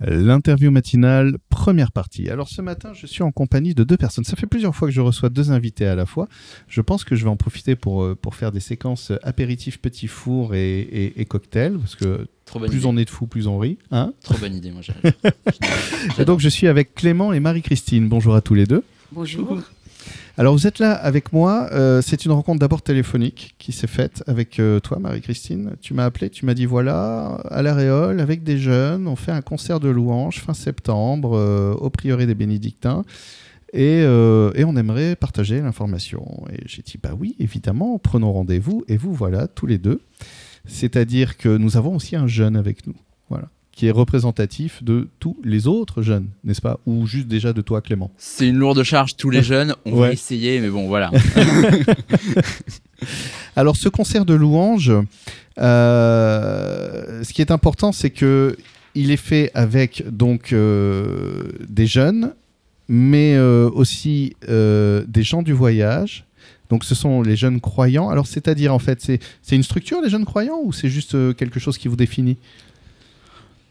L'interview matinale, première partie. Alors ce matin, je suis en compagnie de deux personnes. Ça fait plusieurs fois que je reçois deux invités à la fois. Je pense que je vais en profiter pour, euh, pour faire des séquences apéritifs, petits fours et, et, cocktails, parce que plus on est de fous, plus on rit. Hein Trop bonne idée, moi. et donc je suis avec Clément et Marie-Christine. Bonjour à tous les deux. Bonjour. Alors vous êtes là avec moi. Euh, c'est une rencontre d'abord téléphonique qui s'est faite avec euh, toi, Marie-Christine. Tu m'as appelé, tu m'as dit voilà, à l'Aréole, avec des jeunes, on fait un concert de louanges fin septembre euh, au prieuré des Bénédictins. Et, et on aimerait partager l'information. Et j'ai dit bah oui, évidemment, prenons rendez-vous. Et vous voilà tous les deux. C'est-à-dire que nous avons aussi un jeune avec nous. Voilà qui est représentatif de tous les autres jeunes, n'est-ce pas? Ou juste déjà de toi, Clément? C'est une lourde charge, tous les jeunes. On va essayer, mais bon, voilà. Alors, ce concert de louanges, euh, ce qui est important, c'est que il est fait avec donc euh, des jeunes, mais euh, aussi des gens du voyage. Donc, ce sont les jeunes croyants. Alors, c'est-à-dire, en fait, c'est une structure, les jeunes croyants, ou c'est juste quelque chose qui vous définit?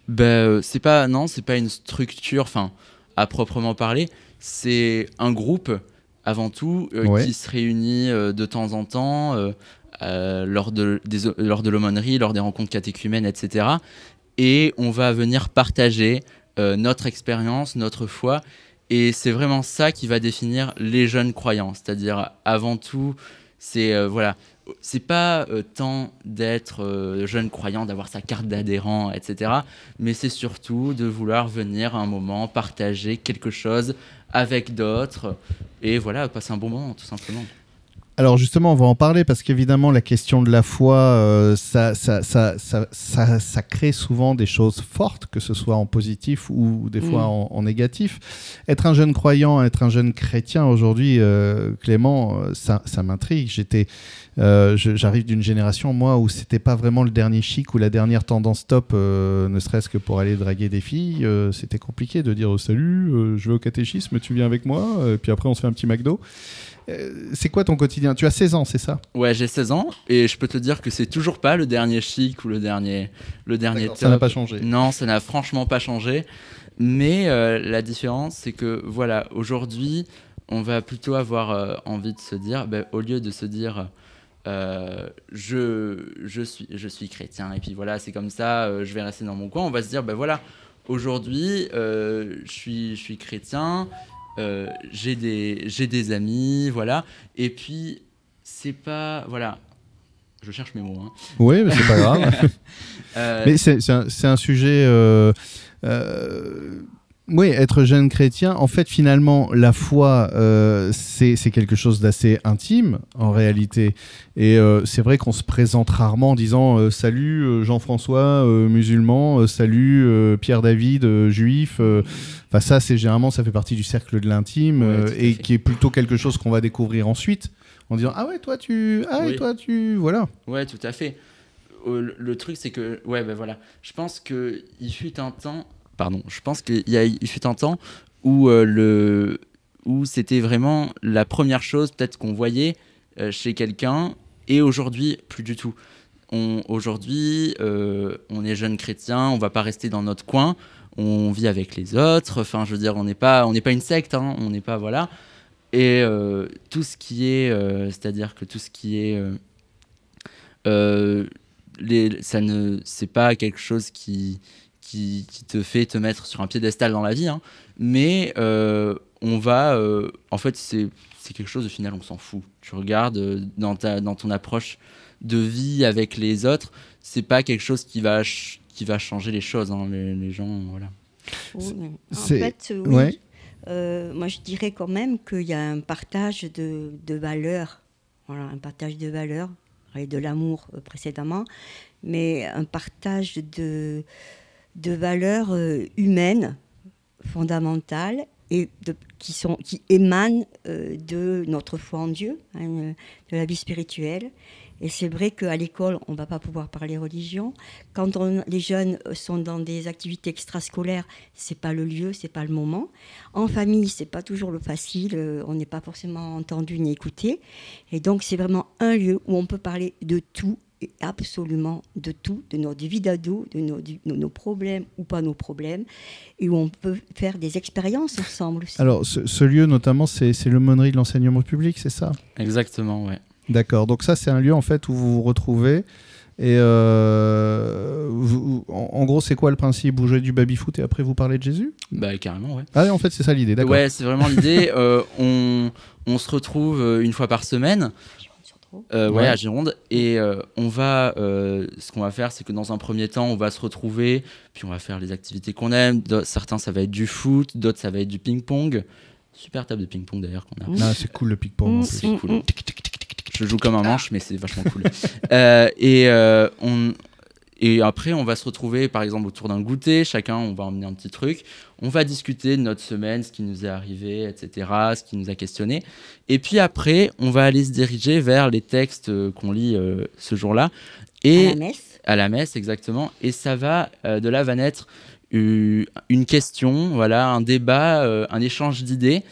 Ben, euh, c'est pas non, c'est pas une structure, enfin à proprement parler. C'est un groupe avant tout euh, qui se réunit euh, de temps en temps lors de lors de l'aumônerie, lors des rencontres catéchumènes, etc. Et on va venir partager notre expérience, notre foi. Et c'est vraiment ça qui va définir les jeunes croyants. C'est-à-dire, avant tout, c'est voilà, c'est pas euh, tant d'être euh, jeune croyant, d'avoir sa carte d'adhérent, etc. Mais c'est surtout de vouloir venir un moment partager quelque chose avec d'autres et voilà, passer un bon moment, tout simplement. Alors justement, on va en parler parce qu'évidemment, la question de la foi, euh, ça, ça, ça, ça, crée souvent des choses fortes, que ce soit en positif ou des fois mm. en, négatif. Être un jeune croyant, être un jeune chrétien aujourd'hui, Clément, ça, m'intrigue. J'étais euh, j'arrive d'une génération, moi, où c'était pas vraiment le dernier chic ou la dernière tendance top, euh, ne serait-ce que pour aller draguer des filles. Euh, c'était compliqué de dire salut, je vais au catéchisme, tu viens avec moi, et puis après on se fait un petit McDo. C'est quoi ton quotidien? Tu as 16 ans, c'est ça? Ouais, j'ai 16 ans, et je peux te dire que c'est toujours pas le dernier chic ou le dernier, le dernier top. Ça n'a pas changé. Non, ça n'a franchement pas changé. Mais la différence, c'est que voilà, aujourd'hui, on va plutôt avoir envie de se dire, ben, au lieu de se dire euh, je, je, suis, je suis chrétien et puis voilà, c'est comme ça, euh, je vais rester dans mon coin. On va se dire, ben voilà, aujourd'hui, euh, je, suis, je suis chrétien, j'ai des, des amis, voilà. Et puis, c'est pas. Voilà. Je cherche mes mots. Hein. Oui, mais c'est pas grave. mais c'est un, un, sujet oui, être jeune chrétien, en fait, finalement, la foi, euh, c'est quelque chose d'assez intime, en réalité. Et euh, c'est vrai qu'on se présente rarement en disant euh, Salut Jean-François, musulman, salut Pierre-David, juif. Enfin, ça, c'est généralement, ça fait partie du cercle de l'intime et qui est plutôt quelque chose qu'on va découvrir ensuite en disant Ah ouais, toi, tu. Ah, et toi, tu. Voilà. Ouais, tout à fait. Le, truc, c'est que. Ouais, ben voilà. Je pense qu'il fut un temps pardon, je pense qu'il y a eu fut un temps où, euh, le, où c'était vraiment la première chose peut-être qu'on voyait euh, chez quelqu'un, et aujourd'hui, plus du tout. Aujourd'hui, euh, on est jeune chrétien, on va pas rester dans notre coin, on vit avec les autres, enfin je veux dire, on n'est pas, on n'est pas une secte, hein, on n'est pas, voilà. Et tout ce qui est, c'est-à-dire que tout ce qui est... Ça ne c'est pas quelque chose qui, qui, te fait te mettre sur un piédestal dans la vie, hein. mais euh, on va, euh, en fait, c'est quelque chose de final, on s'en fout. Tu regardes euh, dans, ta, dans ton approche de vie avec les autres, c'est pas quelque chose qui va, qui va changer les choses, hein, les, gens, voilà. en fait, oui. moi, je dirais quand même qu'il y a un partage de, de valeurs, voilà, un partage de valeurs, et de l'amour précédemment, mais un partage de, de valeurs euh, humaines fondamentales et qui, émanent euh, de notre foi en Dieu, hein, de la vie spirituelle. Et c'est vrai qu'à l'école, on ne va pas pouvoir parler religion. Quand les jeunes sont dans des activités extrascolaires, c'est pas le lieu, c'est pas le moment. En famille, c'est pas toujours le facile. Euh, on n'est pas forcément entendu ni écouté. Et donc, c'est vraiment un lieu où on peut parler de tout absolument de tout, de notre vie d'ado, de nos, nos, problèmes ou pas nos problèmes, et où on peut faire des expériences ensemble aussi. Alors, ce, lieu, notamment, c'est l'aumônerie de l'enseignement public, c'est ça? Exactement, ouais. D'accord. Donc ça, c'est un lieu en fait où vous vous retrouvez. Et euh, en, gros, c'est quoi le principe? Vous jouez du baby-foot et après vous parlez de Jésus? Bah carrément, ouais. Ah, en fait, c'est ça l'idée, d'accord. Ouais, c'est vraiment l'idée. Euh, on, on, se retrouve euh, une fois par semaine. Ouais. à Gironde. Et on va, ce qu'on va faire, c'est que dans un premier temps, on va se retrouver, puis on va faire les activités qu'on aime. Certains, ça va être du foot, d'autres, ça va être du ping-pong. Super table de ping-pong d'ailleurs qu'on a. Ah, c'est cool le ping-pong. C'est cool. Je joue comme un manche, mais c'est vachement cool. Euh, et, euh, on, et après, on va se retrouver, par exemple, autour d'un goûter. Chacun, on va emmener un petit truc. On va discuter de notre semaine, ce qui nous est arrivé, etc., ce qui nous a questionné. Et puis après, on va aller se diriger vers les textes euh, qu'on lit ce jour-là. Et à la messe. À la messe, exactement. Et ça va, de là va naître une question, voilà, un débat, un échange d'idées.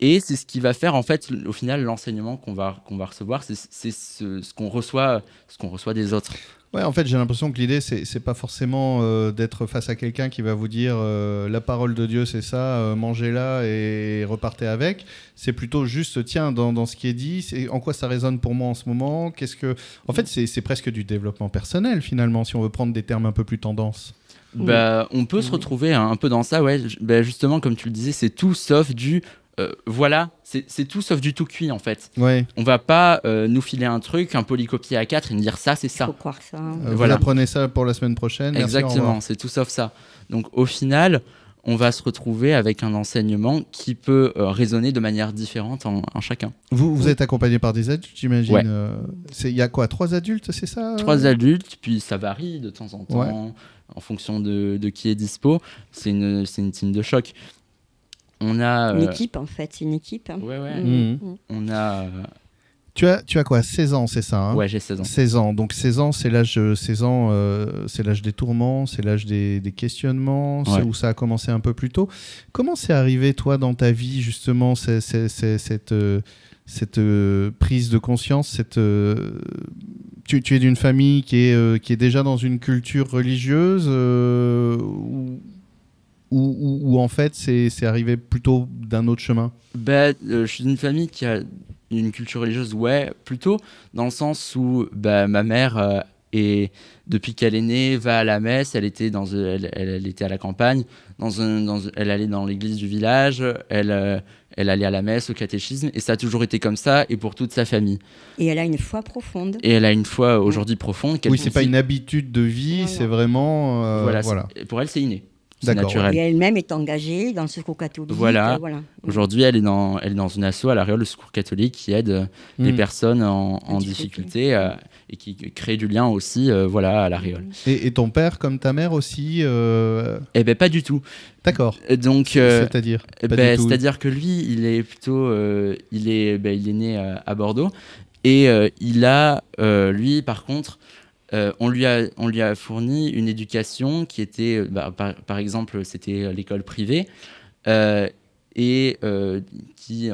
Et c'est ce qui va faire, en fait, au final, l'enseignement qu'on va, qu'on va recevoir, c'est ce, ce qu'on reçoit, ce qu'on reçoit des autres. Ouais, en fait, j'ai l'impression que l'idée, c'est, pas forcément euh, d'être face à quelqu'un qui va vous dire euh, la parole de Dieu, c'est ça, euh, mangez-la et repartez avec. C'est plutôt juste, tiens, dans, dans ce qui est dit, c'est, en quoi ça résonne pour moi en ce moment Qu'est-ce que. En fait, c'est, presque du développement personnel, finalement, si on veut prendre des termes un peu plus tendance. Bah, on peut se retrouver un, peu dans ça, ouais. Bah, justement, comme tu le disais, c'est tout sauf du euh, voilà, c'est tout sauf du tout cuit en fait. Ouais. On va pas euh, nous filer un truc, un polycopier à 4 et nous dire ça, c'est ça. Faut croire ça. Hein. Euh, voilà. Vous ça pour la semaine prochaine. Exactement, c'est tout sauf ça. Donc au final, on va se retrouver avec un enseignement qui peut résonner de manière différente en, chacun. Vous, vous êtes accompagné par des adultes, j'imagine Il y a quoi Trois adultes, c'est ça Trois adultes, puis ça varie de temps en temps en fonction de, de, qui est dispo. C'est une, une team de choc. On a. Une euh, équipe, en fait, c'est une équipe. Hein. Ouais, ouais. Mmh. Mmh. On a. Euh, tu as, tu as quoi? 16 ans, c'est ça hein? Ouais, j'ai 16 ans. 16 ans. Donc 16 ans, c'est l'âge, 16 ans, euh, c'est l'âge des tourments, c'est l'âge des, des, questionnements, c'est où ça a commencé un peu plus tôt. Comment c'est arrivé, toi, dans ta vie, justement, cette, cette prise de conscience cette, tu, tu, es d'une famille qui est, qui est déjà dans une culture religieuse ou ou, en fait c'est arrivé plutôt d'un autre chemin bah, Je suis d'une famille qui a une culture religieuse, ouais, plutôt, dans le sens où bah, ma mère, euh, est, depuis qu'elle est née, va à la messe, elle était, dans, elle, elle, était à la campagne, dans un, dans, elle allait dans l'église du village, elle, euh, elle allait à la messe, au catéchisme, et ça a toujours été comme ça, et pour toute sa famille. Et elle a une foi profonde. Et elle a une foi aujourd'hui profonde. Oui, c'est pas une habitude de vie, c'est vraiment... Euh, voilà, voilà. pour elle, c'est inné. Naturel. Et elle-même est engagée dans le secours catholique. Voilà. Aujourd'hui, elle est dans, elle est dans une asso à l'arrière le secours catholique qui aide euh, les hmm. personnes en, difficulté, euh, et qui crée du lien aussi, euh, voilà, à l'arrière. Et, ton père, comme ta mère aussi Eh ben pas du tout. D'accord. Donc, c'est-à-dire ben, C'est-à-dire que lui, il est plutôt, il est, ben, il est né à Bordeaux et il a, lui, par contre. Euh, on, lui a, on lui a fourni une éducation qui était, euh, bah, par, exemple, c'était l'école privée, euh, et qui,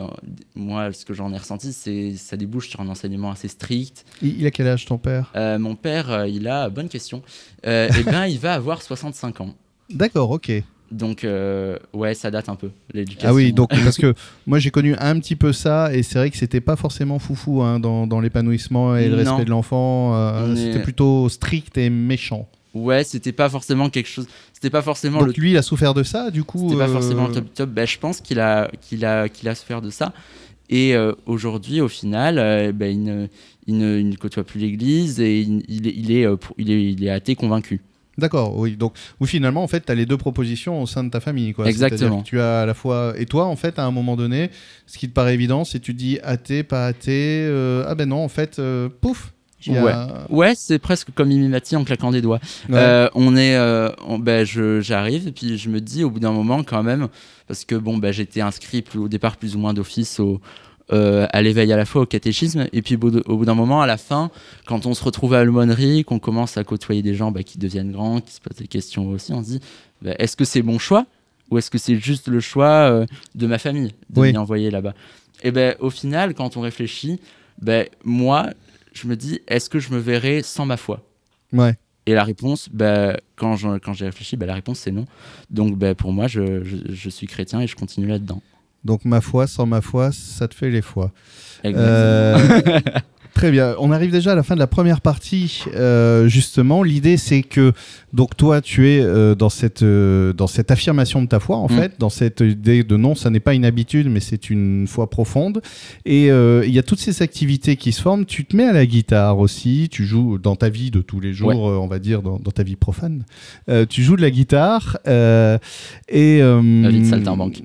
moi, ce que j'en ai ressenti, c'est ça débouche sur un enseignement assez strict. Il, a quel âge ton père? Mon père, il a, bonne question, eh ben, il va avoir 65 ans. D'accord, ok. Donc, euh, ouais, ça date un peu, l'éducation. Ah oui, donc, parce que moi j'ai connu un petit peu ça, et c'est vrai que c'était pas forcément foufou hein, dans, dans l'épanouissement et le respect de l'enfant. Euh, c'était plutôt strict et méchant. Ouais, c'était pas forcément quelque chose. C'était pas forcément. Donc lui, il a souffert de ça, du coup. C'était pas forcément le euh, top top. Ben, je pense qu'il a, qu'il a, qu'il a souffert de ça. Et aujourd'hui, au final, ben, il, ne, côtoie plus l'Église et il, est, il, est, il est athée convaincu. D'accord, oui. Donc, ou finalement, en fait, tu as les deux propositions au sein de ta famille. Quoi. Exactement. tu as à la fois. Et toi, en fait, à un moment donné, ce qui te paraît évident, c'est tu dis athée, pas athée. Euh, ah ben non, en fait, euh, pouf. Ouais, ouais c'est presque comme Mimimati en claquant des doigts. Euh, on est, ben, j'arrive et puis je me dis au bout d'un moment quand même, parce que bon, ben, j'étais inscrit au départ plus ou moins d'office au, euh, à l'éveil à la fois au catéchisme. Et puis au bout d'un moment, à la fin, quand on se retrouve à l'aumônerie, qu'on commence à côtoyer des gens bah, qui deviennent grands, qui se posent des questions aussi, on se dit bah, est-ce que c'est mon choix ou est-ce que c'est juste le choix euh, de ma famille de m'y envoyer là-bas? Et ben au final, quand on réfléchit, ben moi, je me dis, est-ce que je me verrais sans ma foi? Ouais. Et la réponse, bah, quand, quand j'ai réfléchi, bah, la réponse c'est non. Donc bah, pour moi, je, je, suis chrétien et je continue là-dedans. Donc ma foi, sans ma foi, ça te fait les fois. Euh... Très bien. On arrive déjà à la fin de la première partie. Euh, justement, l'idée c'est que donc toi tu es euh, dans cette euh, dans cette affirmation de ta foi en mm. fait, dans cette idée de non, ça n'est pas une habitude, mais c'est une foi profonde. Et il y a toutes ces activités qui se forment. Tu te mets à la guitare aussi. Tu joues dans ta vie de tous les jours, on va dire dans, ta vie profane. tu joues de la guitare et la vie de saltimbanque.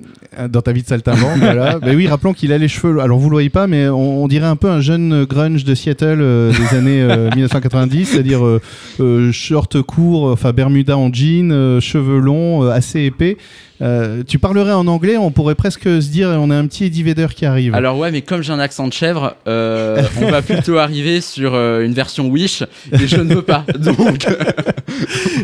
Dans ta vie de saltimbanque, voilà. Mais oui, rappelons qu'il a les cheveux. Alors vous le voyez pas, mais on, on dirait un peu un jeune grunge de Seattle euh, des années 1990, euh, c'est-à-dire euh, short court, enfin Bermuda en jean, cheveux longs, assez épais. tu parlerais en anglais, on pourrait presque se dire on a un petit Eddie Vedder qui arrive. Alors ouais, mais comme j'ai un accent de chèvre, on va plutôt arriver sur une version Wish et je ne veux pas. Donc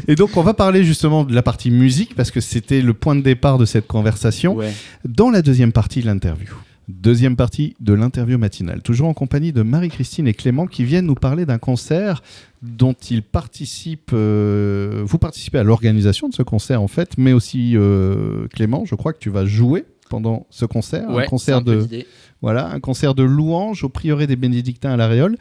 et donc on va parler justement de la partie musique parce que c'était le point de départ de cette conversation dans la deuxième partie de l'interview. Deuxième partie de l'interview matinale, toujours en compagnie de Marie-Christine et Clément qui viennent nous parler d'un concert dont ils participent. Euh, vous participez à l'organisation de ce concert en fait, mais aussi euh, Clément, je crois que tu vas jouer pendant ce concert, un concert de voilà, un concert de louange au prieuré des bénédictins à La Réole.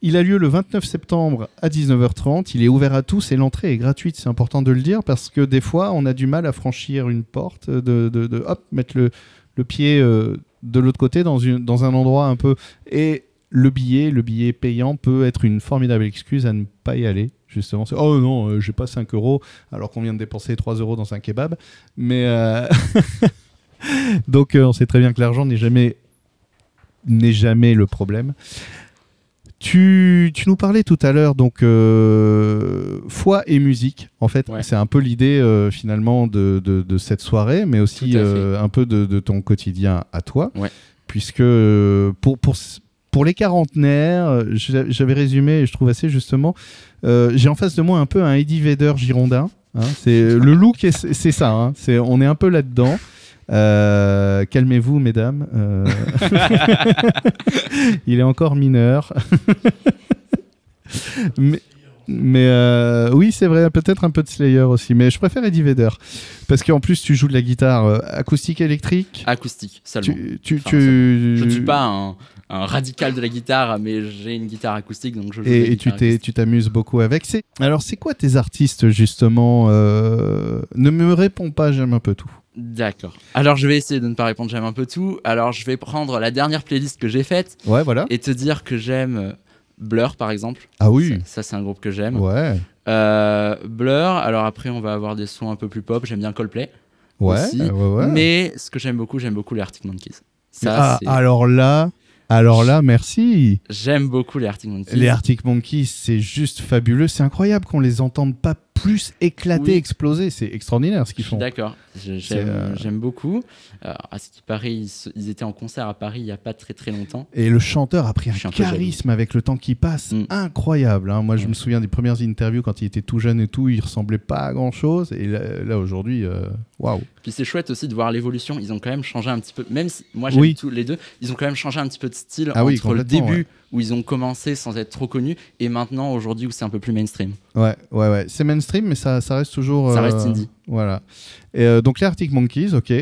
Il a lieu le 29 septembre à 19h30. Il est ouvert à tous et l'entrée est gratuite. C'est important de le dire parce que des fois, on a du mal à franchir une porte, de, de, hop, mettre le, le pied euh, de l'autre côté dans, une, dans un endroit un peu. Et le billet, le billet payant peut être une formidable excuse à ne pas y aller. Justement, oh non, euh, j'ai pas 5 euros alors qu'on vient de dépenser 3 euros dans un kebab. Mais euh, donc, euh, on sait très bien que l'argent n'est jamais n'est jamais le problème. Tu, tu, nous parlais tout à l'heure, donc, euh, foi et musique. En fait, c'est un peu l'idée euh, finalement de, de, cette soirée, mais aussi euh, un peu de, ton quotidien à toi. Puisque pour, pour, pour les quarantenaires, j'avais résumé, et je trouve assez justement, j'ai en face de moi un peu un Eddie Vedder girondin. Hein. c'est le look, c'est ça. Hein. c'est on est un peu là-dedans. Euh, calmez-vous, mesdames. Euh, il est encore mineur. mais, euh, oui, c'est vrai, peut-être un peu de Slayer aussi, mais je préfère Eddie Vedder parce qu'en plus tu joues de la guitare acoustique électrique. Acoustique seulement. Tu, Je ne suis pas un, radical de la guitare, mais j'ai une guitare acoustique, donc je joue. Et, et tu t'amuses beaucoup avec. Alors, c'est quoi tes artistes justement Ne me réponds pas, j'aime un peu tout. D'accord. Alors je vais essayer de ne pas répondre j'aime un peu tout. Alors je vais prendre la dernière playlist que j'ai faite ouais, voilà. et te dire que j'aime euh, Blur par exemple. Ah oui. Ça, c'est un groupe que j'aime. Ouais. Euh, Blur. Alors après on va avoir des sons un peu plus pop. J'aime bien Coldplay. Ouais, aussi. ouais, ouais. Mais ce que j'aime beaucoup, j'aime beaucoup les Arctic Monkeys. Ça, ah, alors là, alors là, merci. J'aime beaucoup les Arctic Monkeys. Les Arctic Monkeys, c'est juste fabuleux. C'est incroyable qu'on les entende pas plus éclater, exploser. C'est extraordinaire ce qu'ils font. D'accord, euh, j'aime beaucoup. à ce qui paraît, ils, étaient en concert à Paris il n'y a pas très très longtemps. Et le chanteur a pris un, charisme avec le temps qui passe. Mm. Incroyable. Hein. Moi, je me souviens des premières interviews quand il était tout jeune et tout. Il ressemblait pas à grand chose. Et là, aujourd'hui, euh, waouh. Puis c'est chouette aussi de voir l'évolution. Ils ont quand même changé un petit peu. Même si moi j'aime tous les deux, ils ont quand même changé un petit peu de style ah entre le début où ils ont commencé sans être trop connus et maintenant aujourd'hui où c'est un peu plus mainstream. Ouais, ouais, ouais. C'est mainstream, mais ça, ça reste toujours. Ça reste euh, indie. Voilà. Et euh, donc les Arctic Monkeys, ok,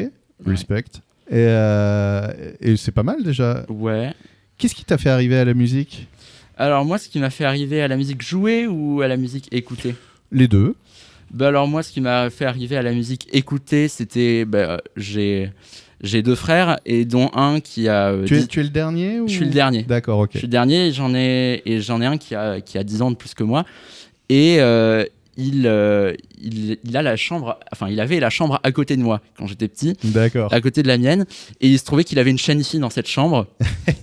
respect. Et, euh, et c'est pas mal déjà. Ouais. Qu'est-ce qui t'a fait arriver à la musique? Alors moi, ce qui m'a fait arriver à la musique jouer ou à la musique écouter? Les deux. Bah alors moi, ce qui m'a fait arriver à la musique écouter, c'était bah, j'ai j'ai deux frères et dont un qui a. Euh, tu, es, tu es le dernier Je suis le dernier. D'accord, ok. Je suis le dernier et j'en ai, et j'en ai un qui a, qui a 10 ans de plus que moi. Et euh, il, euh, il, il, a la chambre, enfin, il avait la chambre à côté de moi quand j'étais petit. D'accord. À côté de la mienne. Et il se trouvait qu'il avait une chaîne ici dans cette chambre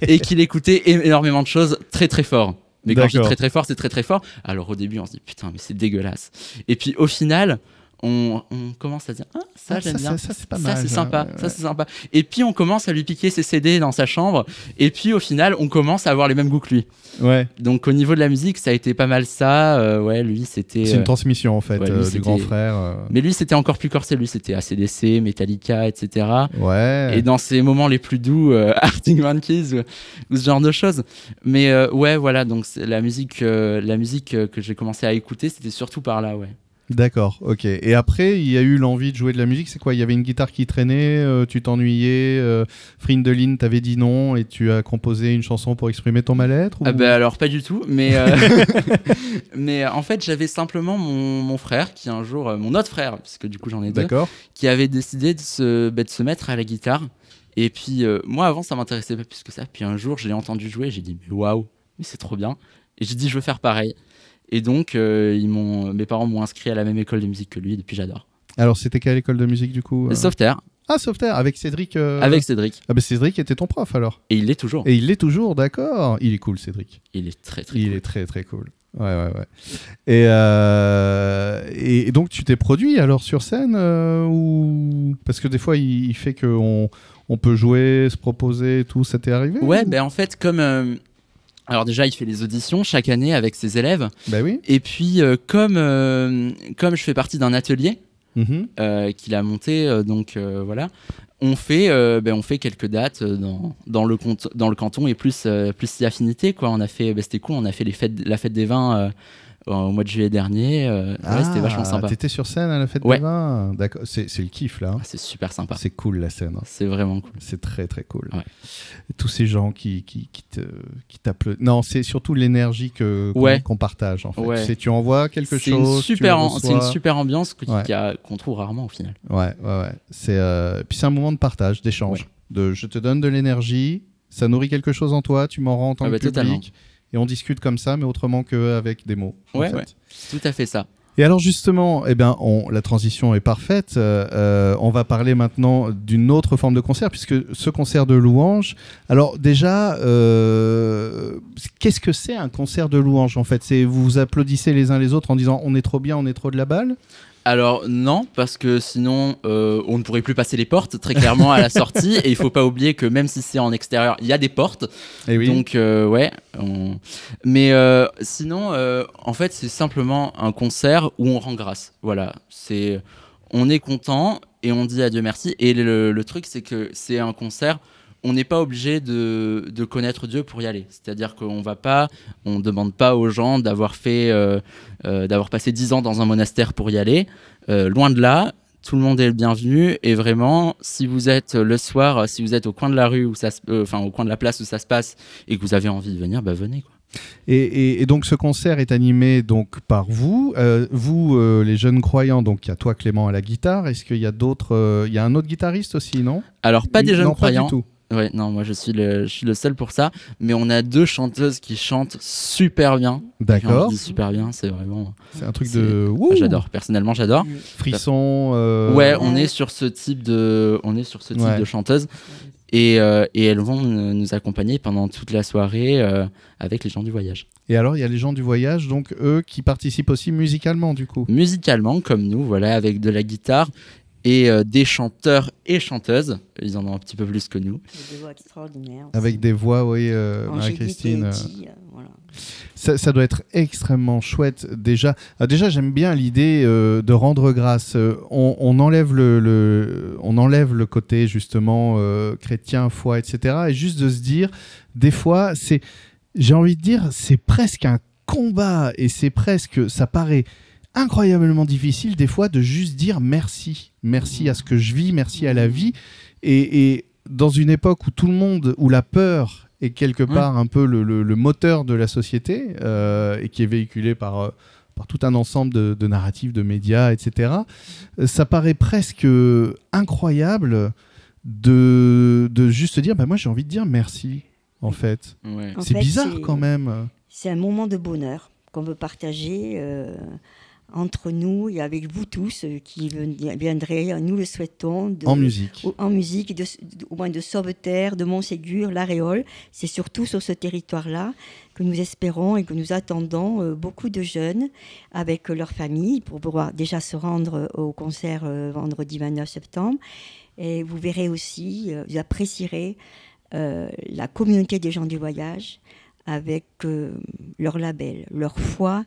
et qu'il écoutait énormément de choses très très fort. Mais quand je dis très très fort, c'est très très fort. Alors au début, on se dit putain, mais c'est dégueulasse. Et puis au final, on, commence à dire ah, ça ah, j'aime bien, ça, c'est pas mal, ça c'est sympa, ça c'est sympa. Et puis on commence à lui piquer ses CD dans sa chambre, et puis au final on commence à avoir les mêmes goûts que lui. Ouais. Donc au niveau de la musique, ça a été pas mal ça. Euh, ouais, lui c'était. C'est une euh, transmission en fait euh, du grand frère. Mais lui c'était encore plus corsé, lui c'était ACDC, Metallica, etc. Ouais. Et dans ses moments les plus doux, Arctic Monkeys ou, ce genre de choses. Mais ouais, voilà, donc la musique, la musique que j'ai commencé à écouter, c'était surtout par là, ouais. D'accord, ok. Et après, il y a eu l'envie de jouer de la musique. C'est quoi? Il y avait une guitare qui traînait, euh, tu t'ennuyais, euh, Frindeline t'avait dit non et tu as composé une chanson pour exprimer ton mal-être ah bah alors pas du tout, mais euh, mais en fait j'avais simplement mon, frère qui un jour, mon autre frère, parce que du coup j'en ai deux, qui avait décidé de se, bah, de se mettre à la guitare. Et puis moi avant ça m'intéressait pas plus que ça. Puis un jour je l'ai entendu jouer, j'ai dit mais waouh, mais c'est trop bien. Et j'ai dit je veux faire pareil. Et donc, euh, ils m'ont, mes parents m'ont inscrit à la même école de musique que lui, depuis j'adore. Alors, c'était quelle école de musique du coup euh Softair. Ah, Softair, avec Cédric euh Avec Cédric. Ah, bah Cédric était ton prof alors Et il l'est toujours. Et il l'est toujours, d'accord. Il est cool, Cédric. Il est très très il cool. est très très cool. Ouais, ouais, ouais. Et, et, donc, tu t'es produit alors sur scène ou Parce que des fois, il, fait qu'on on peut jouer, se proposer, tout. Ça t'est arrivé Ouais, ben en fait, comme alors déjà, il fait les auditions chaque année avec ses élèves. Bah oui. Et puis, euh, comme, euh, comme je fais partie d'un atelier mhm. euh, qu'il a monté, donc voilà, on fait, ben, on fait quelques dates dans, dans, le, dans le canton et plus, plus si affinité. Quoi. On a fait, ben, c'était cool, on a fait les fêtes, la fête des vins au mois de juillet dernier. Euh, c'était vachement sympa. T'étais sur scène à la fête des vins D'accord, c'est, le kiff là. Ah, c'est super sympa. C'est cool la scène. Hein. C'est vraiment cool. C'est très très cool. Tous ces gens qui, qui, qui, te, qui Non, c'est surtout l'énergie que, qu'on, partage en fait. C'est, tu envoies quelque chose. Super c'est une super ambiance qu'on trouve rarement au final. Ouais, ouais, ouais. C'est, euh, Puis c'est un moment de partage, d'échange. De, je te donne de l'énergie, ça nourrit quelque chose en toi, tu m'en rends en tant ah que bah, public. Et on discute comme ça, mais autrement qu'avec des mots. Ouais, ouais, tout à fait ça. Et alors justement, eh on, la transition est parfaite. Euh, euh, on va parler maintenant d'une autre forme de concert, puisque ce concert de louange. Alors déjà, euh, qu'est-ce que c'est un concert de louange en fait? C'est vous vous applaudissez les uns les autres en disant on est trop bien, on est trop de la balle? Alors non, parce que sinon euh, on ne pourrait plus passer les portes très clairement à la sortie. et il faut pas oublier que même si c'est en extérieur, il y a des portes. Et eh oui. Donc euh, ouais. Mais euh, sinon, en fait, c'est simplement un concert où on rend grâce. Voilà, c'est on est content et on dit adieu merci. Et le truc, c'est que c'est un concert on n'est pas obligé de, connaître Dieu pour y aller. C'est-à-dire qu'on va pas, on demande pas aux gens d'avoir fait, euh, euh, d'avoir passé dix ans dans un monastère pour y aller. Euh, loin de là, tout le monde est le bienvenu. Et vraiment, si vous êtes le soir, si vous êtes au coin de la rue où ça, enfin au coin de la place où ça se passe, et que vous avez envie de venir, bah venez quoi. Et, donc ce concert est animé donc par vous, vous les jeunes croyants. Donc il y a toi Clément à la guitare. Est-ce qu'il y a d'autres, il y a un autre guitariste aussi, non? Alors pas des jeunes croyants. Pas du tout. Ouais, non, moi je suis, le, je suis le seul pour ça. Mais on a deux chanteuses qui chantent super bien. D'accord. super bien, c'est vraiment. C'est un truc de. j'adore. Personnellement, j'adore. Frisson. Euh, ouais, on est sur ce type de, on est sur ce type de chanteuse. Et, euh, et, elles vont nous accompagner pendant toute la soirée euh, avec les gens du voyage. Et alors, il y a les gens du voyage, donc eux qui participent aussi musicalement, du coup Musicalement, comme nous, voilà, avec de la guitare et euh, des chanteurs et chanteuses. Ils en ont un petit peu plus que nous. Avec des voix extraordinaires. Avec des voix, oui, euh, Marie-Christine. Euh, ça, doit être extrêmement chouette déjà. Ah, déjà, j'aime bien l'idée de rendre grâce. On, enlève le, on enlève le côté justement chrétien, foi, etc. Et juste de se dire, des fois, c'est, j'ai envie de dire, c'est presque un combat et c'est presque, ça paraît incroyablement difficile des fois de juste dire merci. Merci à ce que je vis, merci à la vie. Et, dans une époque où tout le monde, où la peur est quelque part un peu le, moteur de la société euh, et qui est véhiculé par, euh, par tout un ensemble de, narratifs, de médias, etc., euh, ça paraît presque incroyable de, de juste dire bah, moi j'ai envie de dire merci en fait. C'est bizarre quand même. C'est un moment de bonheur qu'on veut partager entre nous et avec vous tous euh, qui viendraient, nous le souhaitons. en musique. en musique, au moins de Sauveterre, de Montségur, l'Aréole. C'est surtout sur ce territoire-là que nous espérons et que nous attendons euh, beaucoup de jeunes avec leurs familles pour pouvoir déjà se rendre au concert vendredi 29 septembre. Et vous verrez aussi, vous apprécierez la communauté des gens du voyage avec leur label, leur foi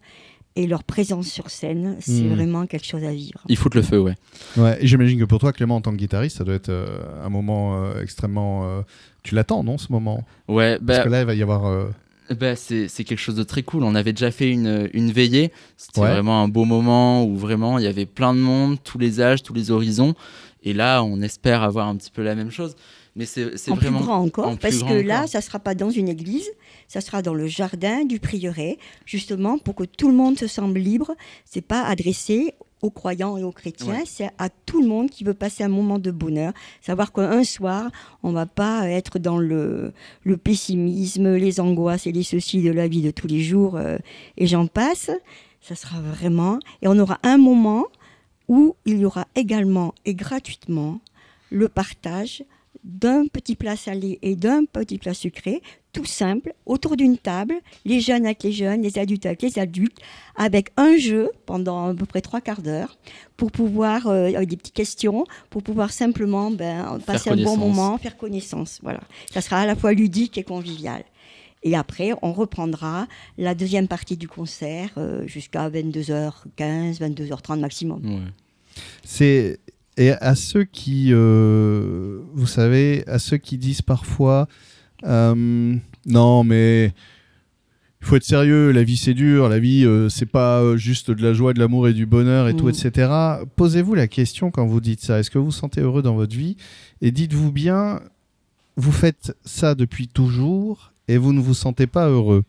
et leur présence sur scène, c'est hmm. vraiment quelque chose à vivre. Ils foutent le feu, ouais. Ouais, j'imagine que pour toi, Clément, en tant que guitariste, ça doit être euh, un moment euh, extrêmement. Euh, tu l'attends, non, ce moment? Ouais, bah, Parce que là, il va y avoir. Bah, c'est quelque chose de très cool. On avait déjà fait une, une veillée. C'était vraiment un beau moment où vraiment il y avait plein de monde, tous les âges, tous les horizons. Et là, on espère avoir un petit peu la même chose. Mais c'est vraiment. Plus grand encore, parce que là, ça ne sera pas dans une église, ça sera dans le jardin du prieuré, justement pour que tout le monde se semble libre. C'est pas adressé aux croyants et aux chrétiens, c'est à tout le monde qui veut passer un moment de bonheur. Savoir qu'un soir, on va pas être dans le, le, pessimisme, les angoisses et les soucis de la vie de tous les jours, euh, et j'en passe. Ça sera vraiment. Et on aura un moment où il y aura également et gratuitement le partage d'un petit plat salé et d'un petit plat sucré, tout simple, autour d'une table, les jeunes avec les jeunes, les adultes avec les adultes, avec un jeu pendant à peu près trois quarts d'heure, pour pouvoir, euh, avec des petites questions, pour pouvoir simplement ben, passer un bon moment, faire connaissance. Voilà. Ça sera à la fois ludique et convivial. Et après, on reprendra la deuxième partie du concert euh, jusqu'à 22h15, 22h30 maximum. C'est et à ceux qui, euh, vous savez, à ceux qui disent parfois, euh, non mais il faut être sérieux, la vie c'est dur, la vie euh, c'est pas juste de la joie, de l'amour et du bonheur et tout, mm. etc. Posez-vous la question quand vous dites ça. Est-ce que vous vous sentez heureux dans votre vie Et dites-vous bien, vous faites ça depuis toujours et vous ne vous sentez pas heureux.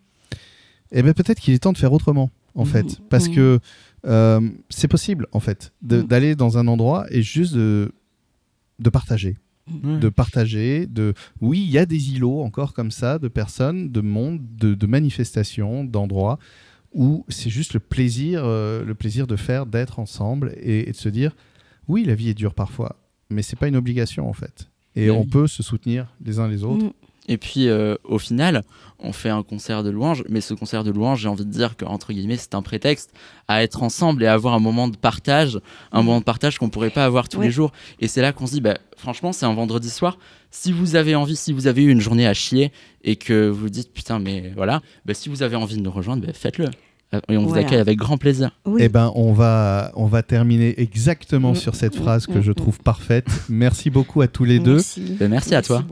Eh bien peut-être qu'il est temps de faire autrement, en mm. fait, parce mm. que euh, c'est possible, en fait, d'aller dans un endroit et juste de, de partager. De partager, de oui, il y a des îlots encore comme ça, de personnes, de mondes, de, manifestations, d'endroits où c'est juste le plaisir, euh, le plaisir de faire, d'être ensemble et, de se dire oui, la vie est dure parfois, mais c'est pas une obligation en fait. Et on peut se soutenir les uns les autres. Mm. Et puis euh, au final, on fait un concert de louange, mais ce concert de louange, j'ai envie de dire que entre guillemets, c'est un prétexte à être ensemble et à avoir un moment de partage, un moment de partage qu'on pourrait pas avoir tous les jours. Et c'est là qu'on se dit, bah, franchement, c'est un vendredi soir. Si vous avez envie, si vous avez eu une journée à chier et que vous dites putain, mais voilà, bah, si vous avez envie de nous rejoindre, bah, faites-le. Euh, et on vous accueille avec grand plaisir. Eh ben, on va, on va terminer exactement mm. sur cette phrase que mm, je mm. trouve parfaite. Merci beaucoup à tous les deux. merci à toi.